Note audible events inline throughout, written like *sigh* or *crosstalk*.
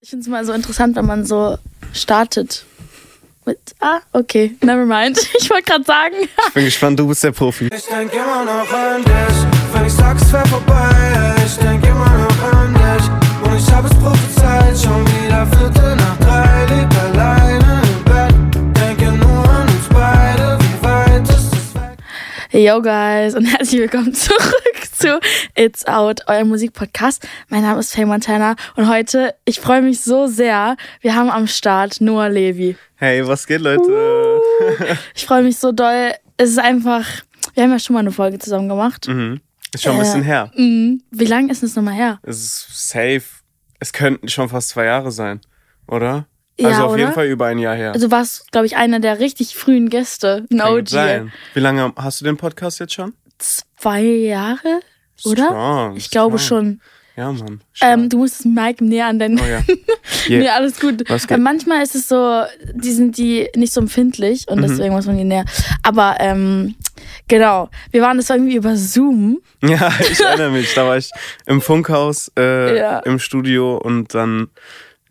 Ich finde es mal so interessant, wenn man so startet. Mit, ah, okay, never mind. *laughs* Ich wollte gerade sagen. Ich bin gespannt, du bist der Profi. Ich denk immer noch an dich, wenn ich sag, es wär vorbei. Ich denk immer noch an dich und ich hab es prophezeit. Schon wieder Viertel nach drei, lieg alleine im Bett. Denke nur an uns beide, wie weit ist es weg? Yo guys und herzlich willkommen zurück zu It's Out, euer Musikpodcast. Mein Name ist Faye Montana und heute, ich freue mich so sehr, wir haben am Start Noah Levi. Hey, was geht, Leute? Ich freue mich so doll. Es ist einfach, wir haben ja schon mal eine Folge zusammen gemacht. Mhm. Ist schon ein Äh, bisschen her. Mhm. Wie lange ist es nochmal her? Es ist safe. Es könnten schon fast zwei Jahre sein, oder? Ja, also auf oder? jeden Fall über ein Jahr her. Also warst, glaube ich, einer der richtig frühen Gäste. Ein Kann OG. sein. Wie lange hast du den Podcast jetzt schon? Zwei Jahre, oder? Strong, Ich glaube strong. schon. Ja, Mann. Ähm, du musst das Mic näher an deinen. oh ja. *laughs* Nee, Yeah. alles gut. Geht? Äh, manchmal ist es so, die sind die nicht so empfindlich Mhm. und deswegen muss man die näher. Aber ähm, genau, wir waren das war irgendwie über Zoom. *laughs* Ja, ich erinnere mich. Da war ich im Funkhaus, äh, Ja. im Studio und dann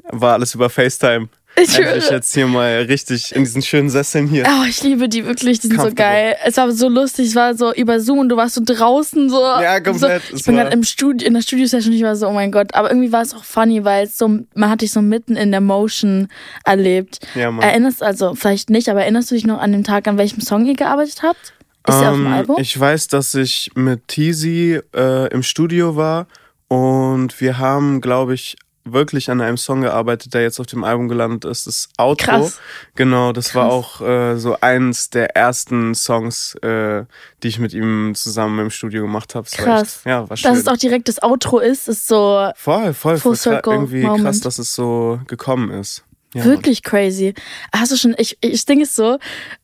war alles über FaceTime. Ich Endlich schwöre. jetzt hier mal richtig in diesen schönen Sesseln hier. Oh, ich liebe die wirklich, die sind so geil. Es war so lustig, es war so über Zoom und du warst so draußen so. Ja, komplett. So, ich bin gerade im Studio, in der Studio-Session, ich war so, oh mein Gott. Aber irgendwie war es auch funny, weil es so, man hat dich so mitten in der Motion erlebt. Ja, Mann. Erinnerst, also vielleicht nicht, aber erinnerst du dich noch an den Tag, an welchem Song ihr gearbeitet habt? Ist der auf dem Ähm, Album? Ich weiß, dass ich mit Teasy äh, im Studio war und wir haben, glaube ich, wirklich an einem Song gearbeitet, der jetzt auf dem Album gelandet ist. Das Outro. Krass. Genau, das war Krass. auch äh, so eins der ersten Songs, äh, die ich mit ihm zusammen im Studio gemacht habe. Krass. Ja, war schön. Dass es auch direkt das Outro ist, ist so voll, voll, voll circle irgendwie moment. krass, dass es so gekommen ist. Ja, wirklich crazy. Hast du schon, ich, ich Ding ist so,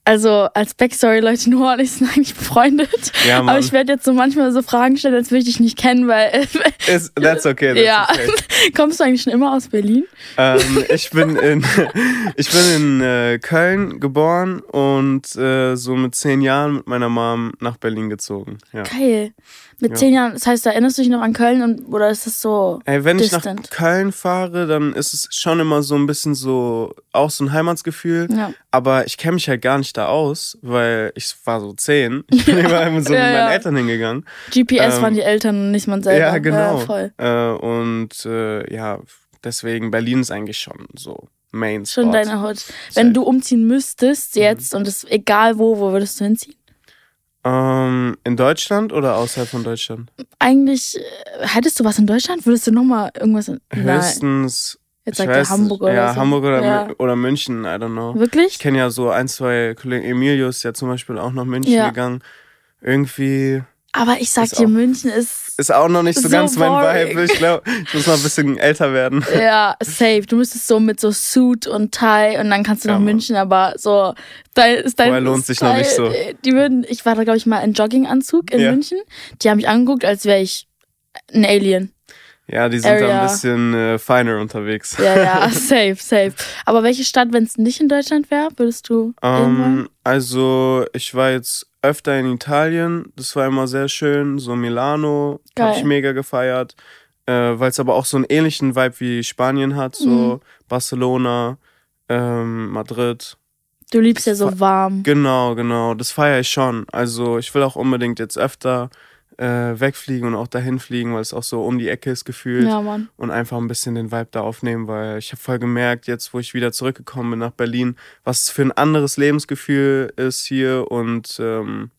also als Backstory, Leute, und ich sind eigentlich befreundet. Ja, aber Mann. ich werde jetzt so manchmal so Fragen stellen, als würde ich dich nicht kennen, weil, *laughs* Ist, that's okay. That's ja. okay. *laughs* Kommst du eigentlich schon immer aus Berlin? Ähm, ich bin in, *laughs* ich bin in äh, Köln geboren und äh, so mit zehn Jahren mit meiner Mom nach Berlin gezogen. Ja. Geil. Mit Ja. zehn Jahren, das heißt, erinnerst du dich noch an Köln und, oder ist das so Ey, wenn ich nach distant? Köln fahre, dann ist es schon immer so ein bisschen so, auch so ein Heimatsgefühl. Ja. Aber ich kenne mich halt gar nicht da aus, weil ich war so zehn. Ich bin *laughs* immer so Ja, mit meinen. Eltern hingegangen. GPS Ähm, waren die Eltern und nicht man selber. Ja, genau. voll. Äh, und äh, ja, deswegen Berlin ist eigentlich schon so Main Schon deine Haut. Wenn du umziehen müsstest Mhm. jetzt und es egal wo, wo würdest du hinziehen? Ähm, in Deutschland oder außerhalb von Deutschland? Eigentlich, äh, hättest du was in Deutschland? Würdest du nochmal irgendwas in. Höchstens. Jetzt ich sagt er Hamburg oder Ja, so. Hamburg oder, Ja. Oder München, I don't know. Ich Wirklich? kenne ja so ein, zwei Kollegen. Emilio ist ja zum Beispiel auch nach München Ja. gegangen. Irgendwie Aber ich sag Ist dir, auch- München ist. ist auch noch nicht so, So ganz mein boring. Vibe. Ich glaube, *laughs* ich muss noch ein bisschen älter werden. Ja, safe. Du müsstest so mit so Suit und Tie und dann kannst du Ja, nach. München, aber so dein ist dein Vorher lohnt sich noch nicht so. Die würden, ich war da glaube ich mal in Jogginganzug in Ja. München. Die haben mich angeguckt, als wäre ich ein Alien. Ja, die sind da Area. ein bisschen äh, feiner unterwegs. Ja, ja, *laughs* *laughs* safe, safe. Aber welche Stadt, wenn es nicht in Deutschland wäre, würdest du irgendwann? Ähm, also, ich war jetzt öfter in Italien. Das war immer sehr schön. So Milano habe ich mega gefeiert. Äh, Weil es aber auch so einen ähnlichen Vibe wie Spanien hat. So Mhm. Barcelona, ähm, Madrid. Du liebst ja so warm. Genau, genau. Das feiere ich schon. Also, ich will auch unbedingt jetzt öfter äh, wegfliegen und auch dahin fliegen, weil es auch so um die Ecke ist gefühlt. Ja, Mann. und einfach ein bisschen den Vibe da aufnehmen, weil ich habe voll gemerkt, jetzt wo ich wieder zurückgekommen bin nach Berlin, was für ein anderes Lebensgefühl ist hier und ähm,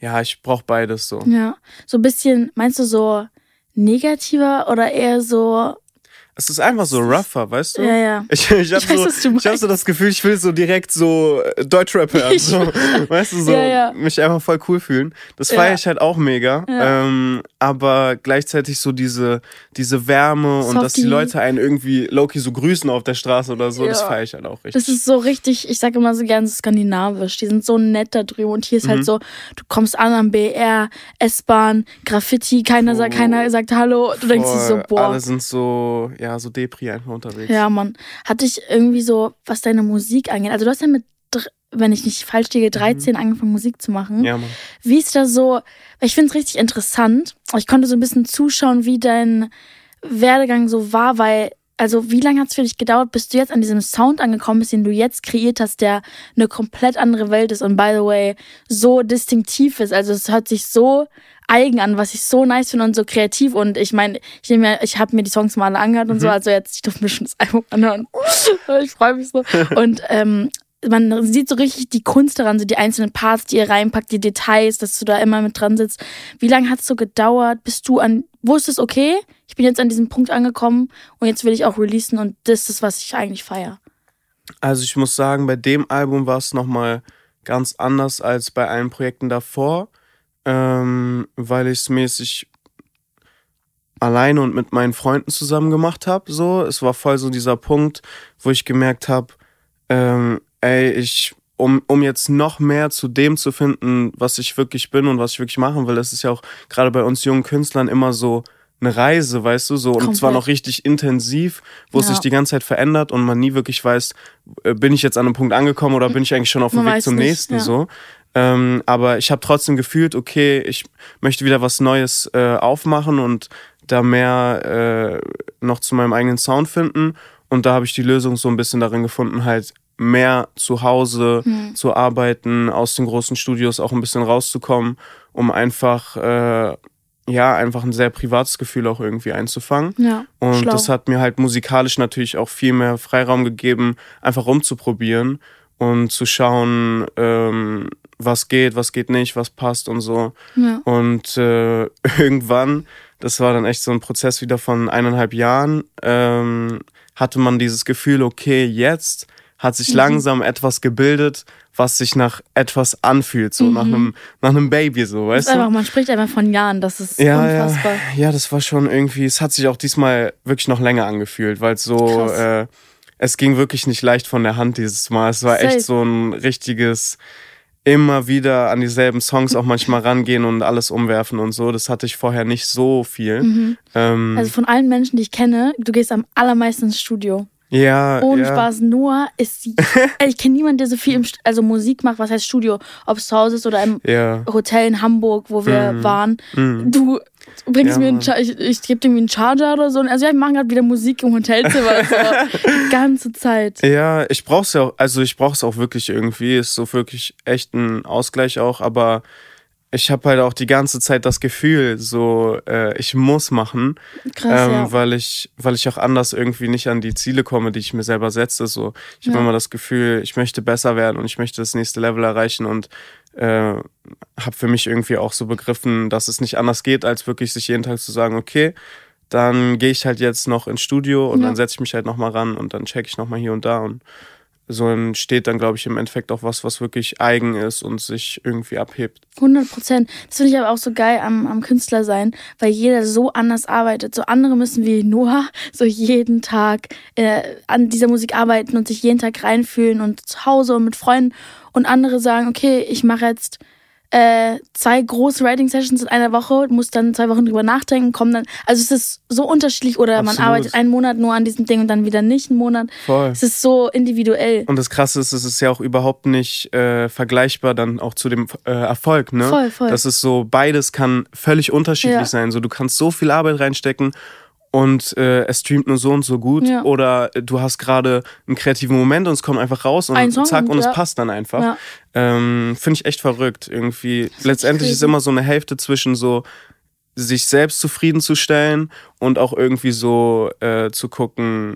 ja, ich brauche beides so. Ja. So ein bisschen, meinst du so negativer oder eher so. Es ist einfach so rougher, weißt du? Ja, ja. Ich, ich habe weiß, so, ich hab so das Gefühl, ich will so direkt so äh, Deutschrap hören. So, *laughs* weißt du, so Ja, ja. mich einfach voll cool fühlen. Das Ja. feiere ich halt auch mega. Ähm, aber gleichzeitig so diese, diese Wärme und dass die Softie. Leute einen irgendwie Loki so grüßen auf der Straße oder so, das feiere ich halt auch richtig. Das ist so richtig, ich sage immer so gern so skandinavisch. Die sind so nett da drüben. Und hier ist Mhm. halt so, du kommst an am BR, S-Bahn, Graffiti, keiner, sagt, Oh. keiner sagt Hallo. Du denkst dir so, Voll. boah. Alle sind so, ja, so Depri einfach unterwegs. Ja, Mann. Hatte ich irgendwie so, was deine Musik angeht. Also du hast ja mit, wenn ich nicht falsch liege, 13 angefangen Musik zu machen. Mhm. Ja, Mann. Wie ist das so? Ich finde es richtig interessant. Ich konnte so ein bisschen zuschauen, wie dein Werdegang so war, weil also wie lange hat es für dich gedauert, bis du jetzt an diesem Sound angekommen bist, den du jetzt kreiert hast, der eine komplett andere Welt ist und by the way so distinktiv ist. Also es hört sich so eigen an, was ich so nice finde und so kreativ. Und ich meine, ich nehme mir, ich habe mir die Songs mal alle angehört und Mhm. so, also jetzt, ich durfte mir schon das Album anhören. *laughs* ich freue mich so. *laughs* Und ähm, man sieht so richtig die Kunst daran, so die einzelnen Parts, die ihr reinpackt, die Details, dass du da immer mit dran sitzt. Wie lange hat es so gedauert, bis du an wusstest, okay, ich bin jetzt an diesem Punkt angekommen und jetzt will ich auch releasen und das ist, was ich eigentlich feiere. Also ich muss sagen, bei dem Album war es nochmal ganz anders als bei allen Projekten davor, ähm, weil ich es mäßig alleine und mit meinen Freunden zusammen gemacht habe. So, es war voll so dieser Punkt, wo ich gemerkt habe, ähm, ey, ich um, um jetzt noch mehr zu dem zu finden, was ich wirklich bin und was ich wirklich machen will, das ist ja auch gerade bei uns jungen Künstlern immer so eine Reise, weißt du, so und zwar Komplett. noch richtig intensiv, wo es Ja. sich die ganze Zeit verändert und man nie wirklich weiß, äh, bin ich jetzt an einem Punkt angekommen oder bin ich eigentlich schon auf dem Man Weg zum nicht, nächsten ja. so. Ähm, aber ich habe trotzdem gefühlt, okay, ich möchte wieder was Neues äh, aufmachen und da mehr äh, noch zu meinem eigenen Sound finden. Und da habe ich die Lösung so ein bisschen darin gefunden, halt mehr zu Hause Hm. zu arbeiten, aus den großen Studios auch ein bisschen rauszukommen, um einfach, äh, ja, einfach ein sehr privates Gefühl auch irgendwie einzufangen. Ja. Und schlau. das hat mir halt musikalisch natürlich auch viel mehr Freiraum gegeben, einfach rumzuprobieren und zu schauen, ähm, was geht, was geht nicht, was passt und so. ja. Und äh, *laughs* irgendwann, das war dann echt so ein Prozess wieder von eineinhalb Jahren, ähm, hatte man dieses Gefühl, okay, jetzt hat sich Mhm. langsam etwas gebildet, was sich nach etwas anfühlt, so nach einem nach einem Baby, so, weißt ist einfach, du? man spricht einfach von Jahren, das ist Ja, unfassbar. ja, ja, das war schon irgendwie, es hat sich auch diesmal wirklich noch länger angefühlt, weil es so, äh, es ging wirklich nicht leicht von der Hand dieses Mal. Es war Safe. echt so ein richtiges immer wieder an dieselben Songs auch manchmal rangehen und alles umwerfen und so. Das hatte ich vorher nicht so viel. Ähm, Also von allen Menschen, die ich kenne, du gehst am allermeisten ins Studio. Ja, Ohne ja. Spaß, Noah ist. *laughs* Ey, ich kenne niemanden, der so viel im, also Musik macht, was heißt Studio, ob es zu Hause ist oder im Ja. Hotel in Hamburg, wo wir waren. Mhm. Du bringst Ja, mir einen. Char ich, ich gebe dir einen Charger oder so. Also ja, wir machen gerade wieder Musik im Hotelzimmer. so, *laughs* die ganze Zeit. Ja, ich brauch's ja auch, also ich brauch's auch wirklich irgendwie. Ist so wirklich echt ein Ausgleich auch, aber ich habe halt auch die ganze Zeit das Gefühl, so äh, ich muss machen, Krass, ähm, ja. weil ich, weil ich auch anders irgendwie nicht an die Ziele komme, die ich mir selber setze. So, ich habe Ja. immer das Gefühl, ich möchte besser werden und ich möchte das nächste Level erreichen und äh, habe für mich irgendwie auch so begriffen, dass es nicht anders geht, als wirklich sich jeden Tag zu sagen, okay, dann gehe ich halt jetzt noch ins Studio und Ja. dann setze ich mich halt nochmal ran und dann check ich nochmal hier und da und so entsteht dann, glaube ich, im Endeffekt auch was, was wirklich eigen ist und sich irgendwie abhebt. 100 Prozent. Das finde ich aber auch so geil am, am Künstler sein, weil jeder so anders arbeitet. So andere müssen wie Noah *laughs* so jeden Tag äh, an dieser Musik arbeiten und sich jeden Tag reinfühlen und zu Hause und mit Freunden. Und andere sagen, okay, ich mache jetzt äh, zwei große Writing-Sessions in einer Woche, muss dann zwei Wochen drüber nachdenken, kommen dann. Also es ist so unterschiedlich oder man Absolut. arbeitet einen Monat nur an diesem Ding und dann wieder nicht einen Monat. Voll. Es ist so individuell. Und das Krasse ist, es ist ja auch überhaupt nicht äh, vergleichbar dann auch zu dem äh, Erfolg, ne? Voll, voll. Das ist so, beides kann völlig unterschiedlich Ja. sein. So, du kannst so viel Arbeit reinstecken und äh, es streamt nur so und so gut. Ja. Oder äh, du hast gerade einen kreativen Moment und es kommt einfach raus und Ein Song zack und ja. es passt dann einfach. Ja. Ähm, Finde ich echt verrückt. Irgendwie. Letztendlich ist immer so eine Hälfte zwischen so sich selbst zufriedenzustellen und auch irgendwie so äh, zu gucken,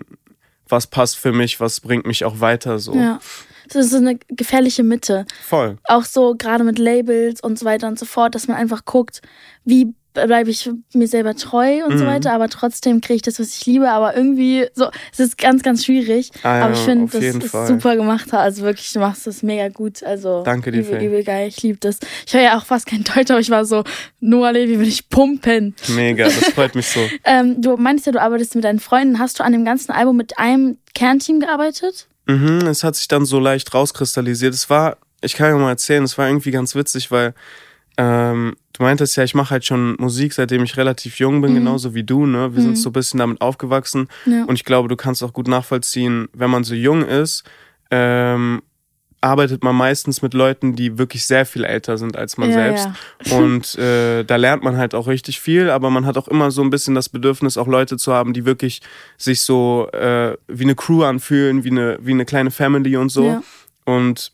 was passt für mich, was bringt mich auch weiter so. Ja. Das ist so eine gefährliche Mitte. Voll. auch so gerade mit Labels und so weiter und so fort, dass man einfach guckt, wie bleibe ich mir selber treu und so Mhm. weiter, aber trotzdem kriege ich das, was ich liebe, aber irgendwie so, es ist ganz, ganz schwierig. Ah ja, aber ich finde, das ist Fall. super gemacht. Also wirklich, du machst das mega gut. Also Danke dir, übel, übel geil. Ich liebe das. Ich höre ja auch fast kein Deutsch, aber ich war so, Noah Levi will ich pumpen. Mega, das freut mich so. *laughs* Ähm, du meinst ja, du arbeitest mit deinen Freunden. Hast du an dem ganzen Album mit einem Kernteam gearbeitet? Mhm, es hat sich dann so leicht rauskristallisiert. Es war, ich kann ja mal erzählen, es war irgendwie ganz witzig, weil ähm, du meintest ja, ich mache halt schon Musik, seitdem ich relativ jung bin, genauso wie du, ne? Wir sind so ein bisschen damit aufgewachsen. Ja. Und ich glaube, du kannst auch gut nachvollziehen, wenn man so jung ist, ähm, arbeitet man meistens mit Leuten, die wirklich sehr viel älter sind als man Ja, selbst. *laughs* Und äh, da lernt man halt auch richtig viel, aber man hat auch immer so ein bisschen das Bedürfnis, auch Leute zu haben, die wirklich sich so äh, wie eine Crew anfühlen, wie eine, wie eine kleine Family und so. Ja. Und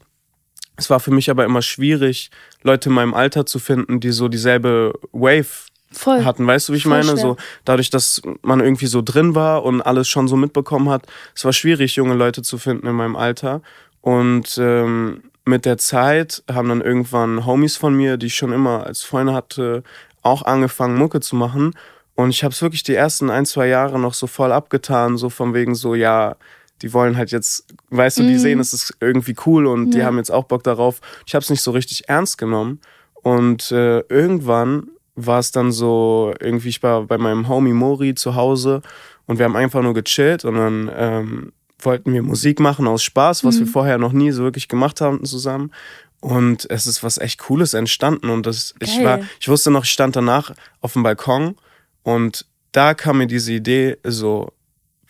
es war für mich aber immer schwierig, Leute in meinem Alter zu finden, die so dieselbe Wave Voll. hatten. Weißt du, wie ich Voll meine? schwer. So dadurch, dass man irgendwie so drin war und alles schon so mitbekommen hat, es war schwierig, junge Leute zu finden in meinem Alter. Und ähm, mit der Zeit haben dann irgendwann Homies von mir, die ich schon immer als Freunde hatte, auch angefangen, Mucke zu machen. Und ich habe es wirklich die ersten ein, zwei Jahre noch so voll abgetan, so von wegen so, ja, die wollen halt jetzt, weißt du, die sehen, es ist irgendwie cool und die Ja. haben jetzt auch Bock darauf. Ich habe es nicht so richtig ernst genommen. Und äh, irgendwann war es dann so, irgendwie, ich war bei meinem Homie Mori zu Hause und wir haben einfach nur gechillt und dann ähm, wollten wir Musik machen aus Spaß, was wir vorher noch nie so wirklich gemacht haben zusammen. Und es ist was echt Cooles entstanden. Und das, ich war, ich wusste noch, ich stand danach auf dem Balkon und da kam mir diese Idee so,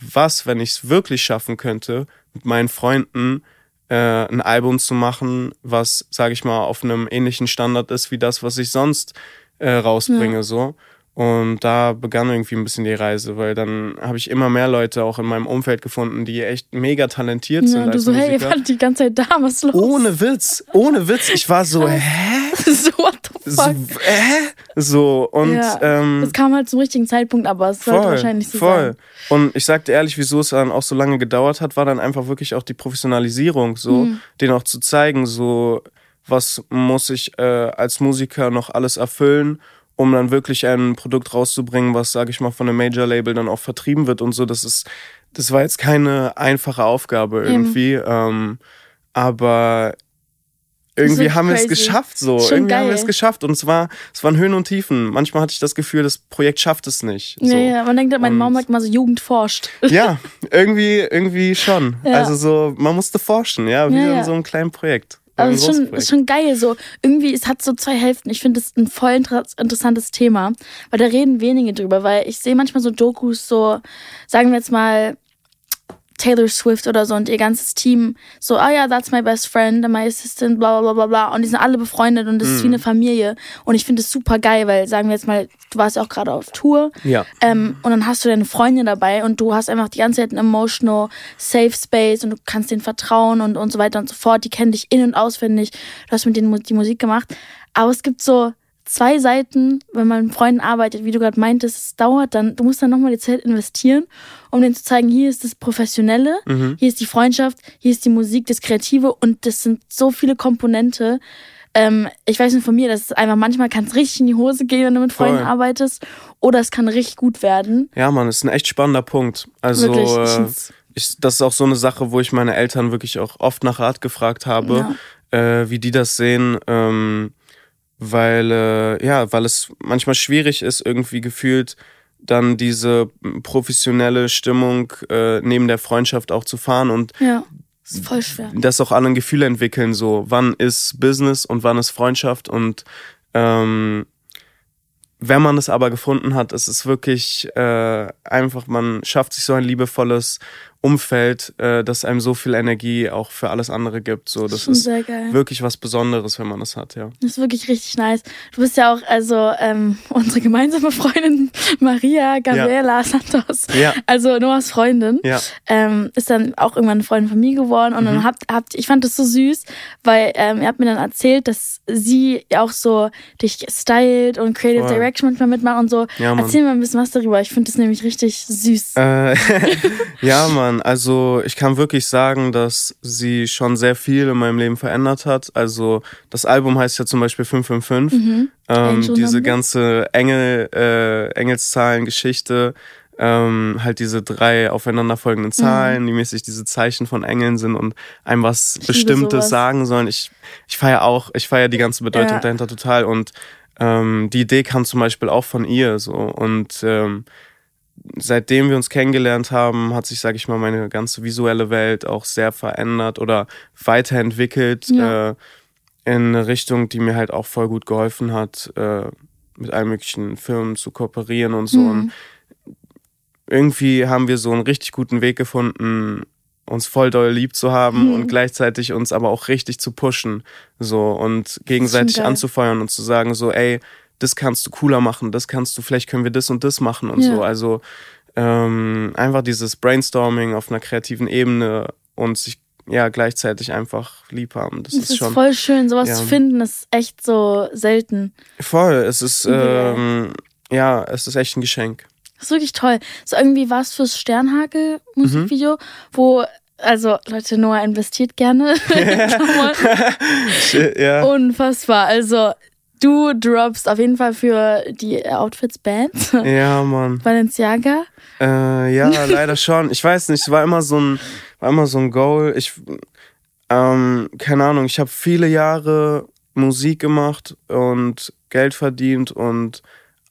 was, wenn ich es wirklich schaffen könnte, mit meinen Freunden äh, ein Album zu machen, was, sage ich mal, auf einem ähnlichen Standard ist wie das, was ich sonst äh, rausbringe, so. Und da begann irgendwie ein bisschen die Reise, weil dann habe ich immer mehr Leute auch in meinem Umfeld gefunden, die echt mega talentiert Ja, sind und du als so, hey, ihr Musiker. wart die ganze Zeit da, was ist los? ohne Witz, ohne Witz. Ich war so, hä? *laughs* so, what the So, fuck? hä? So, und ja. ähm, das kam halt zum richtigen Zeitpunkt, aber es sollte wahrscheinlich so voll. sein. Und ich sagte ehrlich, wieso es dann auch so lange gedauert hat, war dann einfach wirklich auch die Professionalisierung, so, Mhm. den auch zu zeigen, so, was muss ich äh, als Musiker noch alles erfüllen, um dann wirklich ein Produkt rauszubringen, was, sage ich mal, von einem Major-Label dann auch vertrieben wird und so. Das ist, das war jetzt keine einfache Aufgabe irgendwie, ähm, aber irgendwie wirklich haben wir es geschafft, so. Irgendwie haben wir geil. es geschafft und es war, es waren Höhen und Tiefen. Manchmal hatte ich das Gefühl, das Projekt schafft es nicht. So. Ja, ja, man denkt, meine Und- Mama sagt mal so, Jugend forscht. *laughs* Ja, irgendwie, irgendwie schon. Ja. Also so, man musste forschen, ja, wie Ja, in so einem kleinen Projekt. Aber Ein es ist schon, ist schon geil. So, irgendwie, es hat so zwei Hälften. Ich finde es ein voll inter interessantes Thema, weil da reden wenige drüber, weil ich sehe manchmal so Dokus, so, sagen wir jetzt mal, Taylor Swift oder so und ihr ganzes Team so, ah ja, that's my best friend, and my assistant, bla bla bla bla. Und die sind alle befreundet und das ist wie Mhm. eine Familie. Und ich finde es super geil, weil, sagen wir jetzt mal, du warst ja auch gerade auf Tour. Ja. Ähm, und dann hast du deine Freundin dabei und du hast einfach die ganze Zeit einen emotional Safe Space und du kannst denen vertrauen und, und so weiter und so fort. Die kennen dich in- und auswendig. Du hast mit denen die Musik gemacht. Aber es gibt so zwei Seiten, wenn man mit Freunden arbeitet, wie du gerade meintest, es dauert dann, du musst dann nochmal die Zeit investieren, um denen zu zeigen, hier ist das Professionelle, hier ist die Freundschaft, hier ist die Musik, das Kreative und das sind so viele Komponente. Ähm, ich weiß nicht von mir, dass es einfach manchmal kann es richtig in die Hose gehen, wenn du mit Freunden Voll. arbeitest, oder es kann richtig gut werden. Ja, Mann, ist ein echt spannender Punkt. Also, Wirklich, ich äh, ich, das ist auch so eine Sache, wo ich meine Eltern wirklich auch oft nach Rat gefragt habe, äh, wie die das sehen. Ähm, weil, äh, ja, weil es manchmal schwierig ist, irgendwie gefühlt dann diese professionelle Stimmung äh, neben der Freundschaft auch zu fahren und Ja, ist voll schwer. dass auch alle ein Gefühl entwickeln, so wann ist Business und wann ist Freundschaft und ähm, wenn man es aber gefunden hat, ist es wirklich äh, einfach, man schafft sich so ein liebevolles Umfeld, äh, das einem so viel Energie auch für alles andere gibt. So, das ist wirklich was Besonderes, wenn man es hat, ja. Das ist wirklich richtig nice. Du bist ja auch, also ähm, unsere gemeinsame *laughs* Freundin Maria Gabriela Santos, Ja. also Noahs Freundin, Ja. ähm, ist dann auch irgendwann eine Freundin von mir geworden. Und Mhm. dann habt, habt, ich fand das so süß, weil ähm, ihr habt mir dann erzählt, dass sie auch so dich stylt und Creative Voll. Direction manchmal mitmacht und so. Ja. Erzähl mal ein bisschen was darüber. Ich finde das nämlich richtig süß. Äh, *laughs* ja, Mann, also ich kann wirklich sagen, dass sie schon sehr viel in meinem Leben verändert hat. Also das Album heißt ja zum Beispiel 555. Ähm, Angel diese ganze Engel, äh, Engelszahlen-Geschichte, ähm, halt diese drei aufeinanderfolgenden Zahlen, die mäßig diese Zeichen von Engeln sind und einem was liebe Bestimmtes sagen sollen. Ich, ich feiere auch, ich feiere die ganze Bedeutung Ja. dahinter total und ähm, die Idee kam zum Beispiel auch von ihr so und ähm, seitdem wir uns kennengelernt haben, hat sich, sage ich mal, meine ganze visuelle Welt auch sehr verändert oder weiterentwickelt Ja. äh, in eine Richtung, die mir halt auch voll gut geholfen hat, äh, mit allen möglichen Firmen zu kooperieren und so. Und irgendwie haben wir so einen richtig guten Weg gefunden, uns voll doll lieb zu haben Mhm. und gleichzeitig uns aber auch richtig zu pushen. So und gegenseitig anzufeuern und zu sagen, so, ey, das kannst du cooler machen, das kannst du, vielleicht können wir das und das machen und Ja. so. Also ähm, einfach dieses Brainstorming auf einer kreativen Ebene und sich ja gleichzeitig einfach lieb haben. Das, Das ist ist schon voll schön. Sowas Ja. zu finden ist echt so selten. voll. Es ist Ja. ähm, ja, es ist echt ein Geschenk. Das ist wirklich toll. So irgendwie war es fürs Sternhagel-Musikvideo, Mhm. wo, also Leute, Noah investiert gerne. *laughs* *laughs* ja. Unfassbar. Also du droppst auf jeden Fall für die Outfits Bands. *laughs* ja, Mann. Balenciaga. Äh, ja, *laughs* leider schon. Ich weiß nicht, es war immer so ein, war immer so ein Goal. Ich, ähm, keine Ahnung, ich habe viele Jahre Musik gemacht und Geld verdient und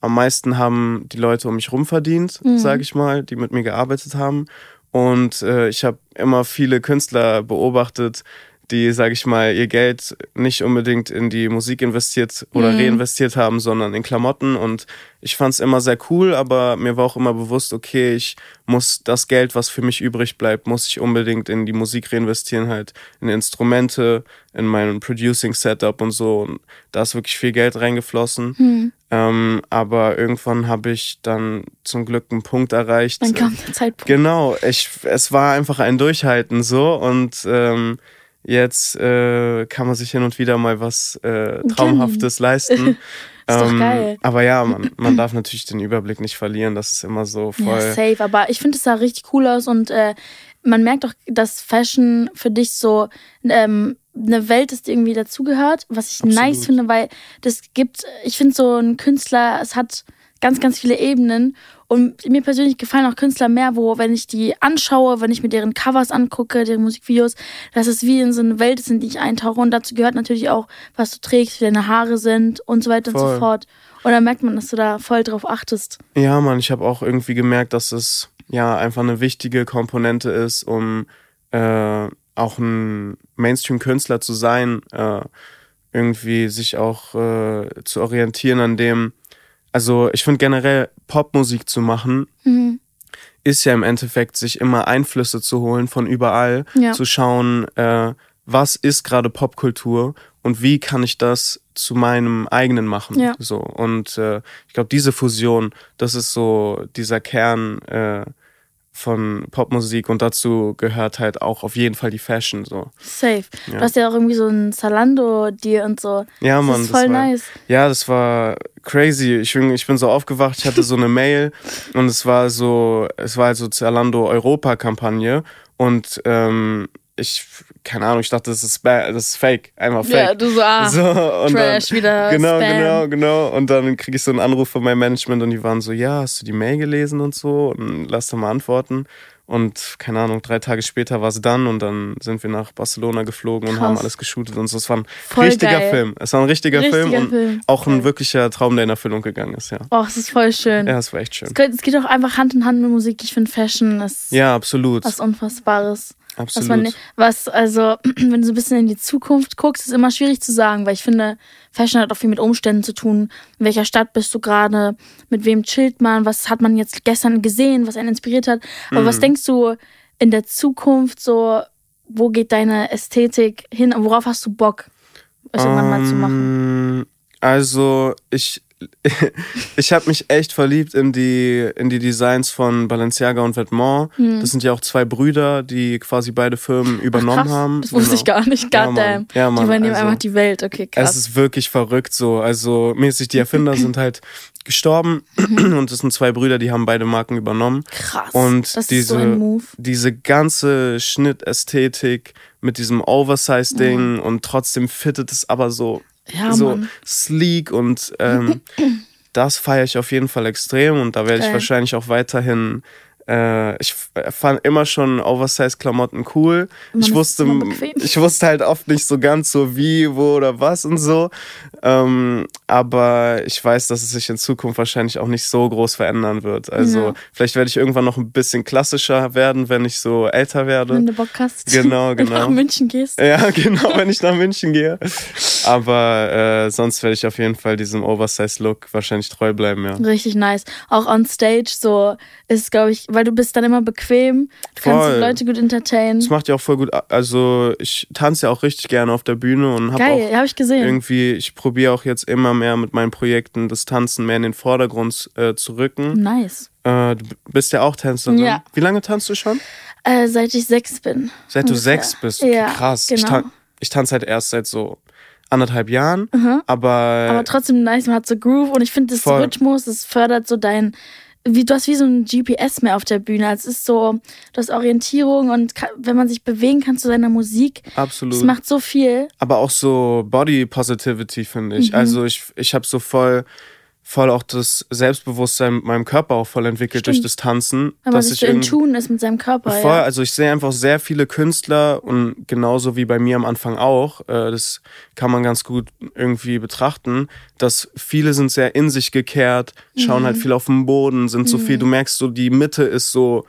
am meisten haben die Leute um mich rum verdient, Mhm. sage ich mal, die mit mir gearbeitet haben. Und äh, ich habe immer viele Künstler beobachtet, die, sage ich mal, ihr Geld nicht unbedingt in die Musik investiert oder Mhm. reinvestiert haben, sondern in Klamotten. Und ich fand es immer sehr cool, aber mir war auch immer bewusst, okay, ich muss das Geld, was für mich übrig bleibt, muss ich unbedingt in die Musik reinvestieren, halt in Instrumente, in meinen Producing-Setup und so. Und da ist wirklich viel Geld reingeflossen. Hm. Ähm, aber irgendwann habe ich dann zum Glück einen Punkt erreicht. Dann kam der Zeitpunkt. Genau, ich, es war einfach ein Durchhalten so und ähm, jetzt äh, kann man sich hin und wieder mal was äh, Traumhaftes leisten. *laughs* Ist doch geil. Aber ja, man, *clears throat* man darf natürlich den Überblick nicht verlieren. Das ist immer so Ja, voll. safe. Aber ich finde, es sah richtig cool aus und äh, man merkt auch, dass Fashion für dich so ähm, eine Welt ist, die irgendwie dazugehört, was ich Absolut. nice finde, weil das gibt, ich finde so ein Künstler, es hat ganz, ganz viele Ebenen und mir persönlich gefallen auch Künstler mehr, wo, wenn ich die anschaue, wenn ich mir deren Covers angucke, deren Musikvideos, dass es wie in so eine Welt ist, in die ich eintauche und dazu gehört natürlich auch, was du trägst, wie deine Haare sind und so weiter und Voll. so fort. Und dann merkt man, dass du da voll drauf achtest. Ja, Mann, ich habe auch irgendwie gemerkt, dass es ja einfach eine wichtige Komponente ist, um äh, auch ein Mainstream-Künstler zu sein, äh, irgendwie sich auch äh, zu orientieren an dem. Also ich finde generell Popmusik zu machen, Mhm. ist ja im Endeffekt, sich immer Einflüsse zu holen von überall, Ja. zu schauen, äh, was ist gerade Popkultur und wie kann ich das zu meinem eigenen machen. Ja. So. Und äh, ich glaube, diese Fusion, das ist so dieser Kern äh, von Popmusik und dazu gehört halt auch auf jeden Fall die Fashion. So. Safe. Ja. Du hast ja auch irgendwie so ein Zalando-Deal und so. Ja, das Mann. ist voll war, nice. Ja, das war crazy. Ich bin, ich bin so aufgewacht, ich hatte so eine Mail und es war so, es war halt so Zalando Europa-Kampagne und ähm, ich, keine Ahnung, ich dachte, das ist, das ist fake, einfach Ja, fake. du so, ah, *laughs* so, und Trash, wieder Genau, Spam. genau, genau. Und dann kriege ich so einen Anruf von meinem Management und die waren so, ja, hast du die Mail gelesen und so? Und lass da mal antworten. Und keine Ahnung, drei Tage später war es dann und dann sind wir nach Barcelona geflogen und Krass. haben alles geshootet und so. Es war ein Voll richtiger geil. Film. Es war ein richtiger, Richtiger Film und Film. auch ein wirklicher Traum, der in Erfüllung gegangen ist, ja. Oh, es ist voll schön. Ja, es war echt schön. Es, geht, es geht auch einfach Hand in Hand mit Musik. Ich finde Fashion ist Ja, absolut. was Unfassbares. Was, Absolut. man, was, also, *clears throat* wenn du so ein bisschen in die Zukunft guckst, ist immer schwierig zu sagen, weil ich finde, Fashion hat auch viel mit Umständen zu tun. In welcher Stadt bist du gerade? Mit wem chillt man? Was hat man jetzt gestern gesehen, was einen inspiriert hat? Aber Mhm. was denkst du in der Zukunft so, wo geht deine Ästhetik hin? und Worauf hast du Bock, es irgendwann mal zu machen? Ähm, Also, ich, *laughs* ich habe mich echt verliebt in die, in die Designs von Balenciaga und Vetements. Das sind ja auch zwei Brüder, die quasi beide Firmen übernommen Krass, haben. Das wusste ich Genau. gar nicht. Ja, Goddamn. Mann. Ja, Mann, die übernehmen also- einfach die Welt. Okay, krass. Es ist wirklich verrückt so. Also mäßig, die Erfinder *clears throat* sind halt gestorben *clears throat* und es sind zwei Brüder, die haben beide Marken übernommen. krass. Und das diese, ist so ein Move. diese ganze Schnittästhetik mit diesem Oversize-Ding und trotzdem fittet es aber so, Ja, so Mann. sleek und ähm, *clears throat* das feiere ich auf jeden Fall extrem und da werde ich wahrscheinlich auch weiterhin. Äh, ich f- fand immer schon Oversize-Klamotten cool. Man ich wusste, ich wusste halt oft nicht so ganz so wie, wo oder was und so. Ähm, aber ich weiß, dass es sich in Zukunft wahrscheinlich auch nicht so groß verändern wird. Also Ja. vielleicht werde ich irgendwann noch ein bisschen klassischer werden, wenn ich so älter werde. Wenn du Bock hast. Genau, Wenn du genau. nach München gehst. Ja, *laughs* genau, wenn ich nach München gehe. Aber äh, sonst werde ich auf jeden Fall diesem Oversize-Look wahrscheinlich treu bleiben, ja. Richtig nice. Auch on stage so ist, glaube ich, weil du bist dann immer bequem, du kannst Voll. die Leute gut entertainen. Das macht ja auch voll gut. Also ich tanze ja auch richtig gerne auf der Bühne und habe auch habe ich gesehen. irgendwie, ich probiere auch jetzt immer mehr mit meinen Projekten das Tanzen mehr in den Vordergrund äh, zu rücken. Nice. Äh, du bist ja auch Tänzerin. Ja. Wie lange tanzt du schon? Äh, seit ich sechs bin. Seit du Ungefähr. sechs bist. Okay, Ja, krass. Ich, genau. tan ich tanze halt erst seit so anderthalb Jahren. Mhm. Aber, Aber trotzdem nice, man hat so Groove und ich finde das Voll. Rhythmus, das fördert so dein, wie, du hast wie so ein GPS mehr auf der Bühne. Es ist so, du hast Orientierung und ka- wenn man sich bewegen kann zu seiner Musik, absolut. das macht so viel. aber auch so Body Positivity, finde ich. Mhm. Also ich, ich habe so voll, voll auch das Selbstbewusstsein mit meinem Körper auch voll entwickelt Stimmt. durch das Tanzen. Man dass ich so in Tune ist mit seinem Körper. Voll, ja. also ich sehe einfach sehr viele Künstler und genauso wie bei mir am Anfang auch, äh, das kann man ganz gut irgendwie betrachten, dass viele sind sehr in sich gekehrt, schauen Mhm. halt viel auf den Boden, sind so viel, du merkst so, die Mitte ist so,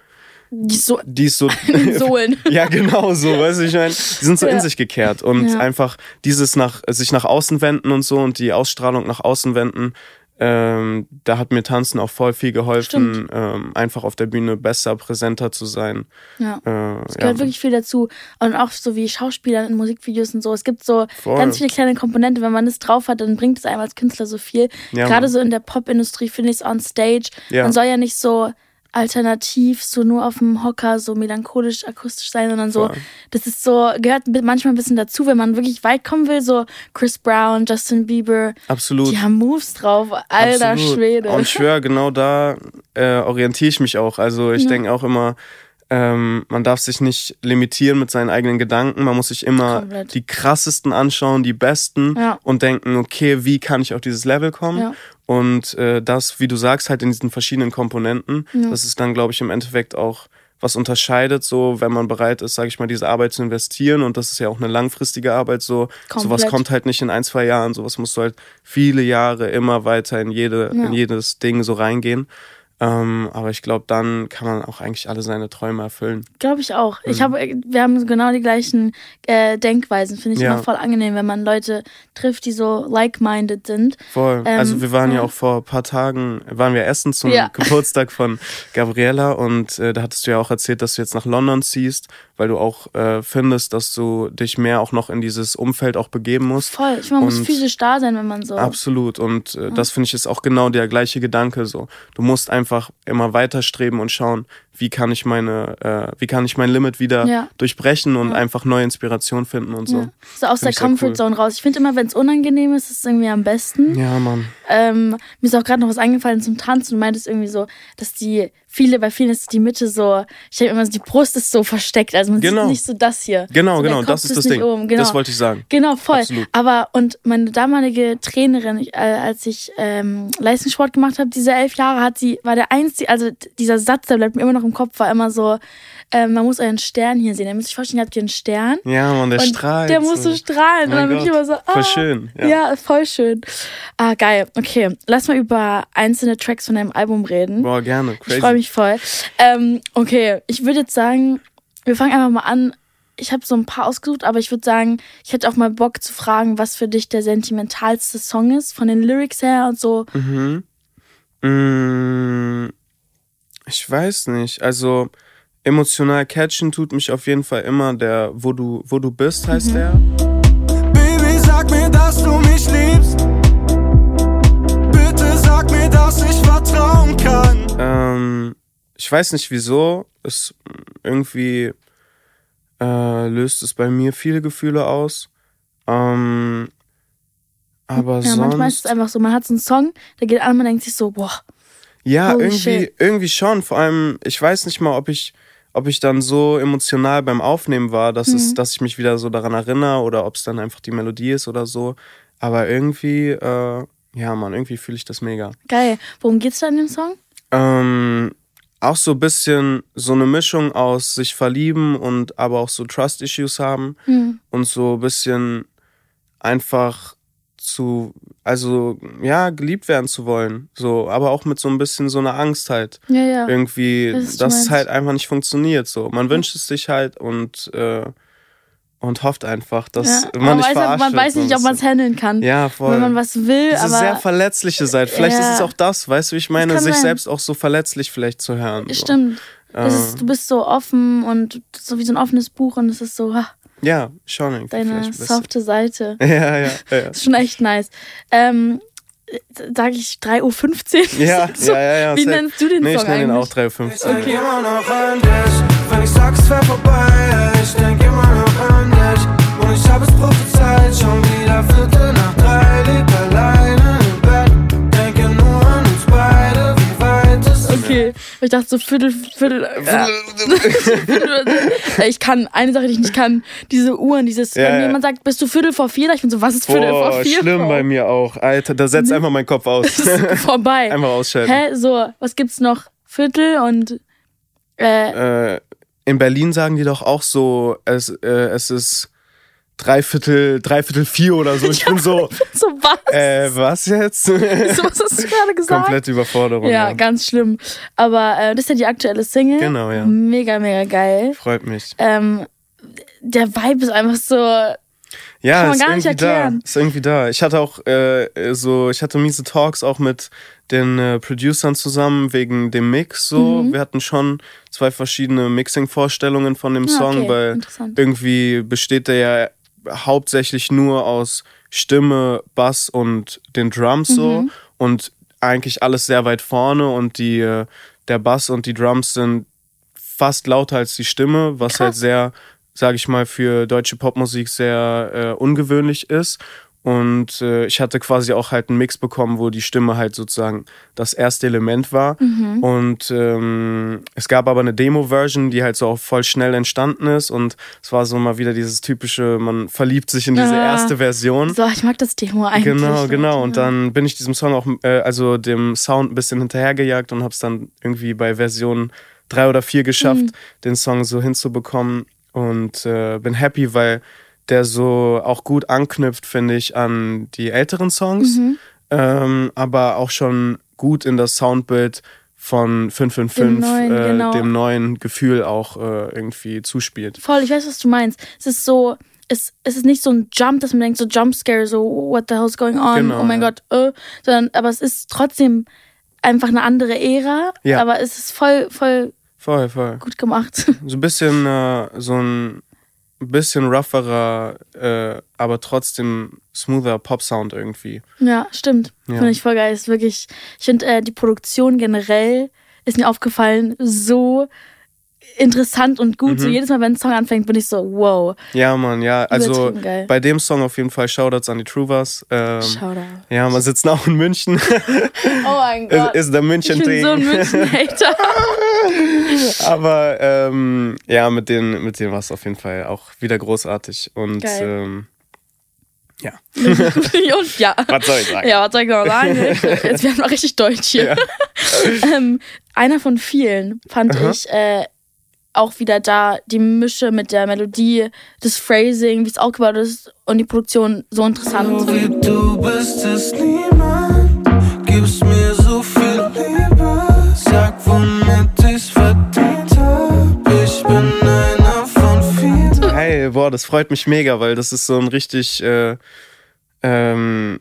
Die ist so *laughs* die ist so, *laughs* in Sohlen. *laughs* ja genau so, weißt du, ich meine, die sind so in Ja. sich gekehrt und Ja. einfach dieses nach, sich nach außen wenden und so und die Ausstrahlung nach außen wenden, ähm, da hat mir Tanzen auch voll viel geholfen, ähm, einfach auf der Bühne besser, präsenter zu sein. Ja. Äh, Es gehört wirklich viel dazu. Und auch so wie Schauspieler in Musikvideos und so. Es gibt so Voll. ganz viele kleine Komponenten. Wenn man das drauf hat, dann bringt es einem als Künstler so viel. Ja, Gerade Mann. so in der Popindustrie finde ich es on stage. Ja. Man soll ja nicht so alternativ, so nur auf dem Hocker, so melancholisch, akustisch sein, sondern so, Voll. das ist so, gehört manchmal ein bisschen dazu, wenn man wirklich weit kommen will, so Chris Brown, Justin Bieber, Absolut. die haben Moves drauf, alter Absolut. Schwede. Und ich schwöre, genau da äh, orientiere ich mich auch. Also ich Ja. denke auch immer, ähm, man darf sich nicht limitieren mit seinen eigenen Gedanken. Man muss sich immer Komplett. die krassesten anschauen, die besten Ja. und denken, okay, wie kann ich auf dieses Level kommen? Ja. Und äh, das, wie du sagst, halt in diesen verschiedenen Komponenten, Ja. das ist dann, glaube ich, im Endeffekt auch was unterscheidet, so wenn man bereit ist, sage ich mal, diese Arbeit zu investieren und das ist ja auch eine langfristige Arbeit, so sowas kommt halt nicht in ein, zwei Jahren, sowas musst du halt viele Jahre immer weiter in jede, Ja. in jedes Ding so reingehen. Ähm, aber ich glaube, dann kann man auch eigentlich alle seine Träume erfüllen. Glaube ich auch. Mhm. Ich habe, wir haben genau die gleichen äh, Denkweisen. Finde ich Ja. immer voll angenehm, wenn man Leute trifft, die so like-minded sind. Voll. Ähm, also wir waren ja ja. auch vor ein paar Tagen, waren wir essen zum Ja. Geburtstag von Gabriella und äh, da hattest du ja auch erzählt, dass du jetzt nach London ziehst, weil du auch äh, findest, dass du dich mehr auch noch in dieses Umfeld auch begeben musst. Voll. Ich meine, man muss Und- physisch da sein, wenn man so. Absolut. Und äh, das finde ich ist auch genau der gleiche Gedanke so. Du musst einfach immer weiter streben und schauen, wie kann ich meine, äh, wie kann ich mein Limit wieder Ja. durchbrechen und einfach neue Inspiration finden und so. Ja. So aus Find der ich sehr Comfort cool. Raus. Ich finde immer, wenn es unangenehm ist, ist es irgendwie am besten. Ja, Mann. Ähm, mir ist auch gerade noch was eingefallen zum Tanzen. Du meintest irgendwie so, dass die viele, bei vielen ist die Mitte so, ich denke immer, die Brust ist so versteckt. Also man Genau. sieht nicht so das hier. Genau, so genau, das ist das Ding. Oben. Genau. Das wollte ich sagen. Genau, voll. Absolut. Aber und meine damalige Trainerin, ich, äh, als ich ähm, Leistungssport gemacht habe, diese elf Jahre, hat sie, war der einzige, also dieser Satz, der bleibt mir immer noch im Kopf, war immer so, ähm, man muss euren Stern hier sehen. Ihr müsst euch vorstellen, ihr habt hier einen Stern. Ja, Mann, der und strahlt. Der muss so strahlen. und Mein dann bin ich Gott. immer so, ah, Voll schön, ja. Ja. voll schön. Ah, geil. Okay, lass mal über einzelne Tracks von deinem Album reden. Boah, gerne. Ich Crazy. freue mich voll. Ähm, okay, ich würde jetzt sagen, wir fangen einfach mal an. Ich habe so ein paar ausgesucht, aber ich würde sagen, ich hätte auch mal Bock zu fragen, was für dich der sentimentalste Song ist, von den Lyrics her und so. Mhm. Mm, Ich weiß nicht. Also emotional catchen tut mich auf jeden Fall immer der, wo du, wo du bist, heißt der. Baby, sag mir, dass du mich liebst. Bitte sag mir, dass ich vertrauen kann. Ähm, ich weiß nicht wieso. Es irgendwie äh, löst es bei mir viele Gefühle aus. Ähm, aber Ja, manchmal ist es sonst. einfach so, man hat so einen Song, der geht an, man denkt sich so, boah, Ja, Holy irgendwie, shit. irgendwie schon. Vor allem, ich weiß nicht mal, ob ich, ob ich dann so emotional beim Aufnehmen war, dass, Mhm. es, dass ich mich wieder so daran erinnere oder ob es dann einfach die Melodie ist oder so. Aber irgendwie, äh, ja, Mann, irgendwie fühle ich das mega. geil. Worum geht's da in dem Song? Ähm, auch so ein bisschen so eine Mischung aus sich verlieben und aber auch so Trust-Issues haben Hm. und so ein bisschen einfach zu, also ja, geliebt werden zu wollen. So, aber auch mit so ein bisschen so einer Angst halt. Ja, ja. Irgendwie, Das dass es halt einfach nicht funktioniert. So, man wünscht es sich halt und, äh, und hofft einfach, dass ja. man man nicht weiß, verarscht man weiß nicht, ob man es handeln kann. Ja, voll. Wenn man was will, Diese aber sehr verletzliche Seite. Vielleicht Ja. ist es auch das, weißt du, wie ich meine, sich sein. selbst auch so verletzlich vielleicht zu hören. So. stimmt. Äh, ist, du bist so offen und so wie so ein offenes Buch und es ist so ha, ja, schon deine softe Seite. *laughs* Ja, ja, ja. Das ist schon echt nice. Ähm, sag ich 3.15 Uhr? Ja, *laughs* so, ja, ja, ja. Wie safe. nennst du den Nee, ich Song nenne ihn auch eigentlich? 3.15 Ich denk immer noch an dich, wenn ich sag, es wär vorbei. Ich denk immer dich und ich hab es prophezeit. Schon wieder Viertel nach drei, lieg alleine im Bett. Denke nur an uns beide, wie weit es ist. Okay, ich dachte so Viertel, Viertel. Äh, *laughs* ich kann eine Sache, die ich nicht kann, diese Uhren, dieses, Ja, wenn jemand sagt, bist du Viertel vor vier? Ich bin so, was ist Viertel vor Boah, vier? schlimm Frau? bei mir auch. Alter, da setzt einfach mein Kopf aus. *laughs* Vorbei. einfach ausschalten. Hä, so, was gibt's noch? Viertel und äh, Äh, in Berlin sagen die doch auch so, es, äh, es ist dreiviertel, dreiviertel vier oder so. Ich bin so, so was? äh, was jetzt? *laughs* so, was hast du gerade gesagt? Komplette Überforderung. Ja, Ja, ganz schlimm. Aber äh, das ist ja die aktuelle Single. Genau, ja. Mega, mega geil. Freut mich. Ähm, der Vibe ist einfach so. Ja, Kann man ist gar nicht irgendwie erklären. da. Ist irgendwie da. Ich hatte auch äh, so, ich hatte miese Talks auch mit den äh, Producern zusammen wegen dem Mix. So, Mhm. wir hatten schon zwei verschiedene Mixing-Vorstellungen von dem Ja, Song, okay, weil irgendwie besteht der ja hauptsächlich nur aus Stimme, Bass und den Drums so Mhm. und eigentlich alles sehr weit vorne und die äh, der Bass und die Drums sind fast lauter als die Stimme, was Krass. halt sehr, sage ich mal, für deutsche Popmusik sehr äh, ungewöhnlich ist. Und äh, ich hatte quasi auch halt einen Mix bekommen, wo die Stimme halt sozusagen das erste Element war. Mhm. Und ähm, es gab aber eine Demo-Version, die halt so auch voll schnell entstanden ist. Und es war so mal wieder dieses typische, man verliebt sich in diese Ah. erste Version. So, ich mag das Demo eigentlich. Genau, genau. Und Ja. dann bin ich diesem Song auch, äh, also dem Sound ein bisschen hinterhergejagt und habe es dann irgendwie bei Version drei oder vier geschafft, Mhm. den Song so hinzubekommen. Und äh, bin happy, weil der so auch gut anknüpft, finde ich, an die älteren Songs, Mhm. ähm, aber auch schon gut in das Soundbild von 555, Dem neuen, äh, genau. dem neuen Gefühl auch äh, irgendwie zuspielt. Voll, ich weiß, was du meinst. Es ist so, es, es ist nicht so ein Jump, dass man denkt, so Jumpscare, so, what the hell's going on? Genau, oh mein ja. Gott, äh, sondern, aber es ist trotzdem einfach eine andere Ära, Ja. aber es ist voll, voll Voll, voll. gut gemacht. So ein bisschen, äh, so ein bisschen rougherer, äh, aber trotzdem smoother Pop-Sound irgendwie. ja, stimmt. Ja. Finde ich voll geil. Ist wirklich, ich finde, äh, die Produktion generell ist mir aufgefallen, so interessant und gut. Mhm. So jedes Mal, wenn ein Song anfängt, bin ich so, wow. Ja, Mann, ja. Also bei dem Song auf jeden Fall Shoutouts an die Truvers. Ähm, Shoutout. ja, wir sitzen auch in München. *laughs* Oh mein Gott. ist der ich München bin so ein München-Hater. *laughs* Aber ähm, ja, mit denen, mit denen war es auf jeden Fall auch wieder großartig. Und ähm, ja, *laughs* und ja. was soll ich sagen? Ja, was soll ich noch sagen? Jetzt werden wir richtig deutsch hier. Ja. ähm, einer von vielen fand Aha. ich äh, auch wieder da die Mische mit der Melodie, das Phrasing, wie es aufgebaut ist und die Produktion so interessant. So wie du bist es niemand, gibst mir so viel Liebe. Sag, womit ich's verdient hab. Ich bin einer von vielen. Hey, boah, das freut mich mega, weil das ist so ein richtig, äh, ähm,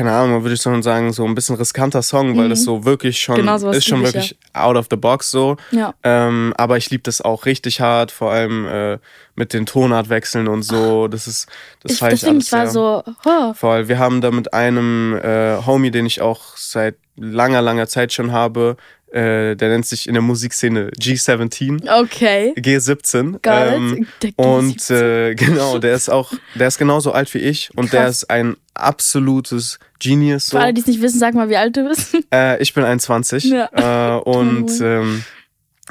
keine Ahnung, würde ich so sagen, so ein bisschen riskanter Song, weil das so wirklich schon Genau ist schon wirklich out of the box so. Ja. Ähm, aber ich liebe das auch richtig hart, vor allem äh, mit den Tonartwechseln und so. Das ist, das Ich, ich alles war sehr. so, oh, Voll. Wir haben da mit einem äh, Homie, den ich auch seit langer, langer Zeit schon habe, äh, der nennt sich in der Musikszene G17. okay. G17. Got ähm, it. Der und G17. äh, genau, der ist auch, der ist genauso alt wie ich und der Krass. ist ein absolutes Genius. So. Für alle, die es nicht wissen, sag mal, wie alt du bist. *laughs* Äh, ich bin 21 Ja. äh, und ähm,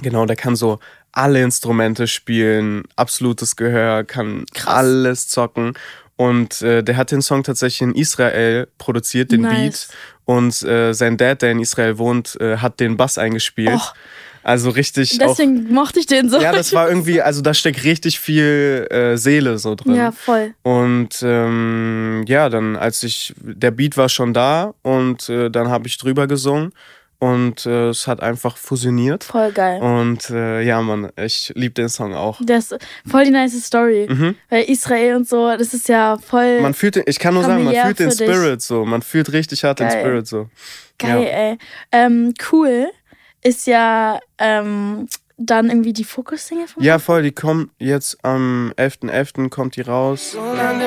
genau, der kann so alle Instrumente spielen, absolutes Gehör, kann Krass. alles zocken. Und äh, der hat den Song tatsächlich in Israel produziert, den Nice. Beat. Und äh, sein Dad, der in Israel wohnt, äh, hat den Bass eingespielt. Och. Also richtig auch. Deswegen mochte ich den so. Ja, das war irgendwie, also da steckt richtig viel äh, Seele so drin. Ja, voll. Und ähm, ja, dann als ich, der Beat war schon da und äh, dann habe ich drüber gesungen und äh, es hat einfach fusioniert. Voll geil. Und äh, ja, Mann, ich liebe den Song auch. Das ist voll die nice Story. Mhm. Weil Israel und so, das ist ja voll Man fühlt den, ich kann nur sagen, man fühlt den für dich. Spirit so. Man fühlt richtig hart den Geil. Spirit so. geil, ja. ey. Ähm, cool ist ja ähm, dann irgendwie die Fokus-Single von Ja, voll, die kommen jetzt am 11.11. kommt die raus. Solange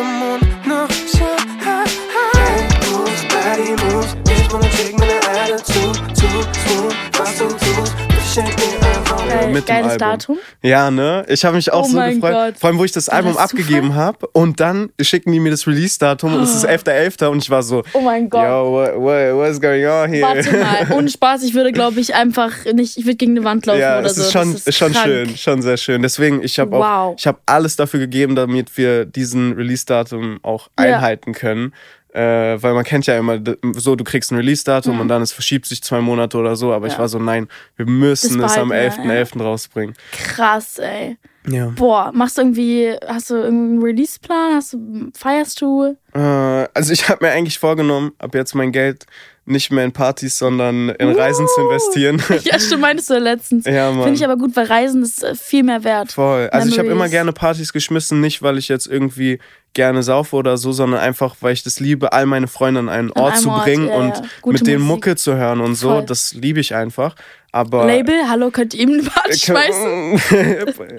der Was du tust. Dir einfach Geil, mit dem geiles Album. Datum. Ja, ne? Ich habe mich auch Oh so gefreut. Gott. Vor allem, wo ich das Album das abgegeben habe und dann schicken die mir das Release-Datum und es ist 11.11. und ich war so, Oh mein Gott. yo, what, what, what's going on here? Warte mal, *laughs* ohne Spaß, ich würde, glaube ich, einfach nicht, ich würde gegen eine Wand laufen ja, oder es so. ist schon, das ist schon krank. schön, schon sehr schön. Deswegen, ich habe Wow. auch, ich habe alles dafür gegeben, damit wir diesen Release-Datum auch Ja. einhalten können. Äh, weil man kennt ja immer so, du kriegst ein Release-Datum und dann es verschiebt sich zwei Monate oder so, aber ich Ja. war so, nein, wir müssen es am behalten wir, 11.11. rausbringen. Krass, ey. Ja. Boah, machst du irgendwie, hast du irgendeinen Release-Plan? Hast du, feierst du? Äh, also ich habe mir eigentlich vorgenommen, ab jetzt mein Geld nicht mehr in Partys, sondern in Reisen zu Uh. investieren. *laughs* Ja, stimmt, meintest du ja letztens. Ja, Mann. Finde ich aber gut, weil Reisen ist äh, viel mehr wert. Voll. Also ich habe immer Memories. gerne Partys geschmissen, nicht weil ich jetzt irgendwie gerne saufe oder so, sondern einfach, weil ich das liebe, all meine Freunde an einen Ort einem zu Ort, bringen ja, und ja. Mit denen Musik. Mucke zu hören und so. Voll. Das liebe ich einfach. Aber Label, hallo, könnt ihr ihm eine Party schmeißen?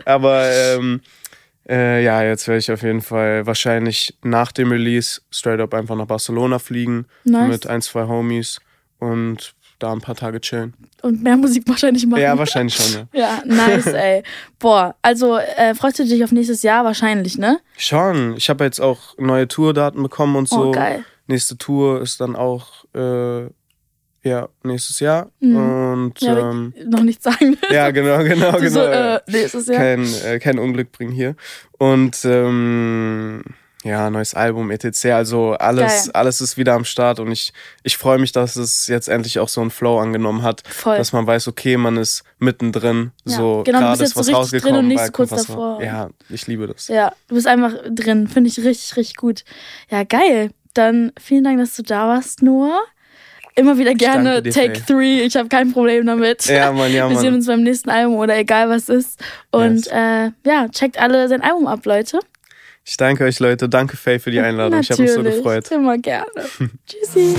*laughs* Aber ähm, äh, ja, jetzt werde ich auf jeden Fall wahrscheinlich nach dem Release straight up einfach nach Barcelona fliegen Nice. mit ein, zwei Homies und da ein paar Tage chillen. Und mehr Musik wahrscheinlich machen. Ja, wahrscheinlich schon, ja. *laughs* Ja, nice, ey. Boah, also äh, freust du dich auf nächstes Jahr wahrscheinlich, ne? Schon. Ich habe jetzt auch neue Tourdaten bekommen und so. Oh, geil. Nächste Tour ist dann auch äh, ja nächstes Jahr und Mhm. Ja, ähm, noch nichts sagen. ja genau *laughs* genau genau. so, äh, nächstes Jahr. kein, äh, kein Unglück bringen hier. Und ähm, ja, neues Album, etc. Also alles, Geil. alles ist wieder am Start und ich, ich freue mich, dass es jetzt endlich auch so einen Flow angenommen hat. Voll. Dass man weiß, okay, man ist mittendrin. Ja, So genau, gerade ist so was richtig drin rausgekommen. und nicht so kurz davor. raus. Ja, ich liebe das. Ja, du bist einfach drin. Finde ich richtig, richtig gut. Ja, geil. Dann vielen Dank, dass du da warst, Noah. Immer wieder gerne dir, Take Faye. Three. Ich habe kein Problem damit. Ja, Mann, ja, *laughs* Wir sehen Mann. uns beim nächsten Album oder egal was ist. Und Yes. äh, ja, checkt alle sein Album ab, Leute. Ich danke euch, Leute. Danke, Faye, für die Einladung. Ich habe mich so Natürlich. gefreut. Immer gerne. *laughs* Tschüssi.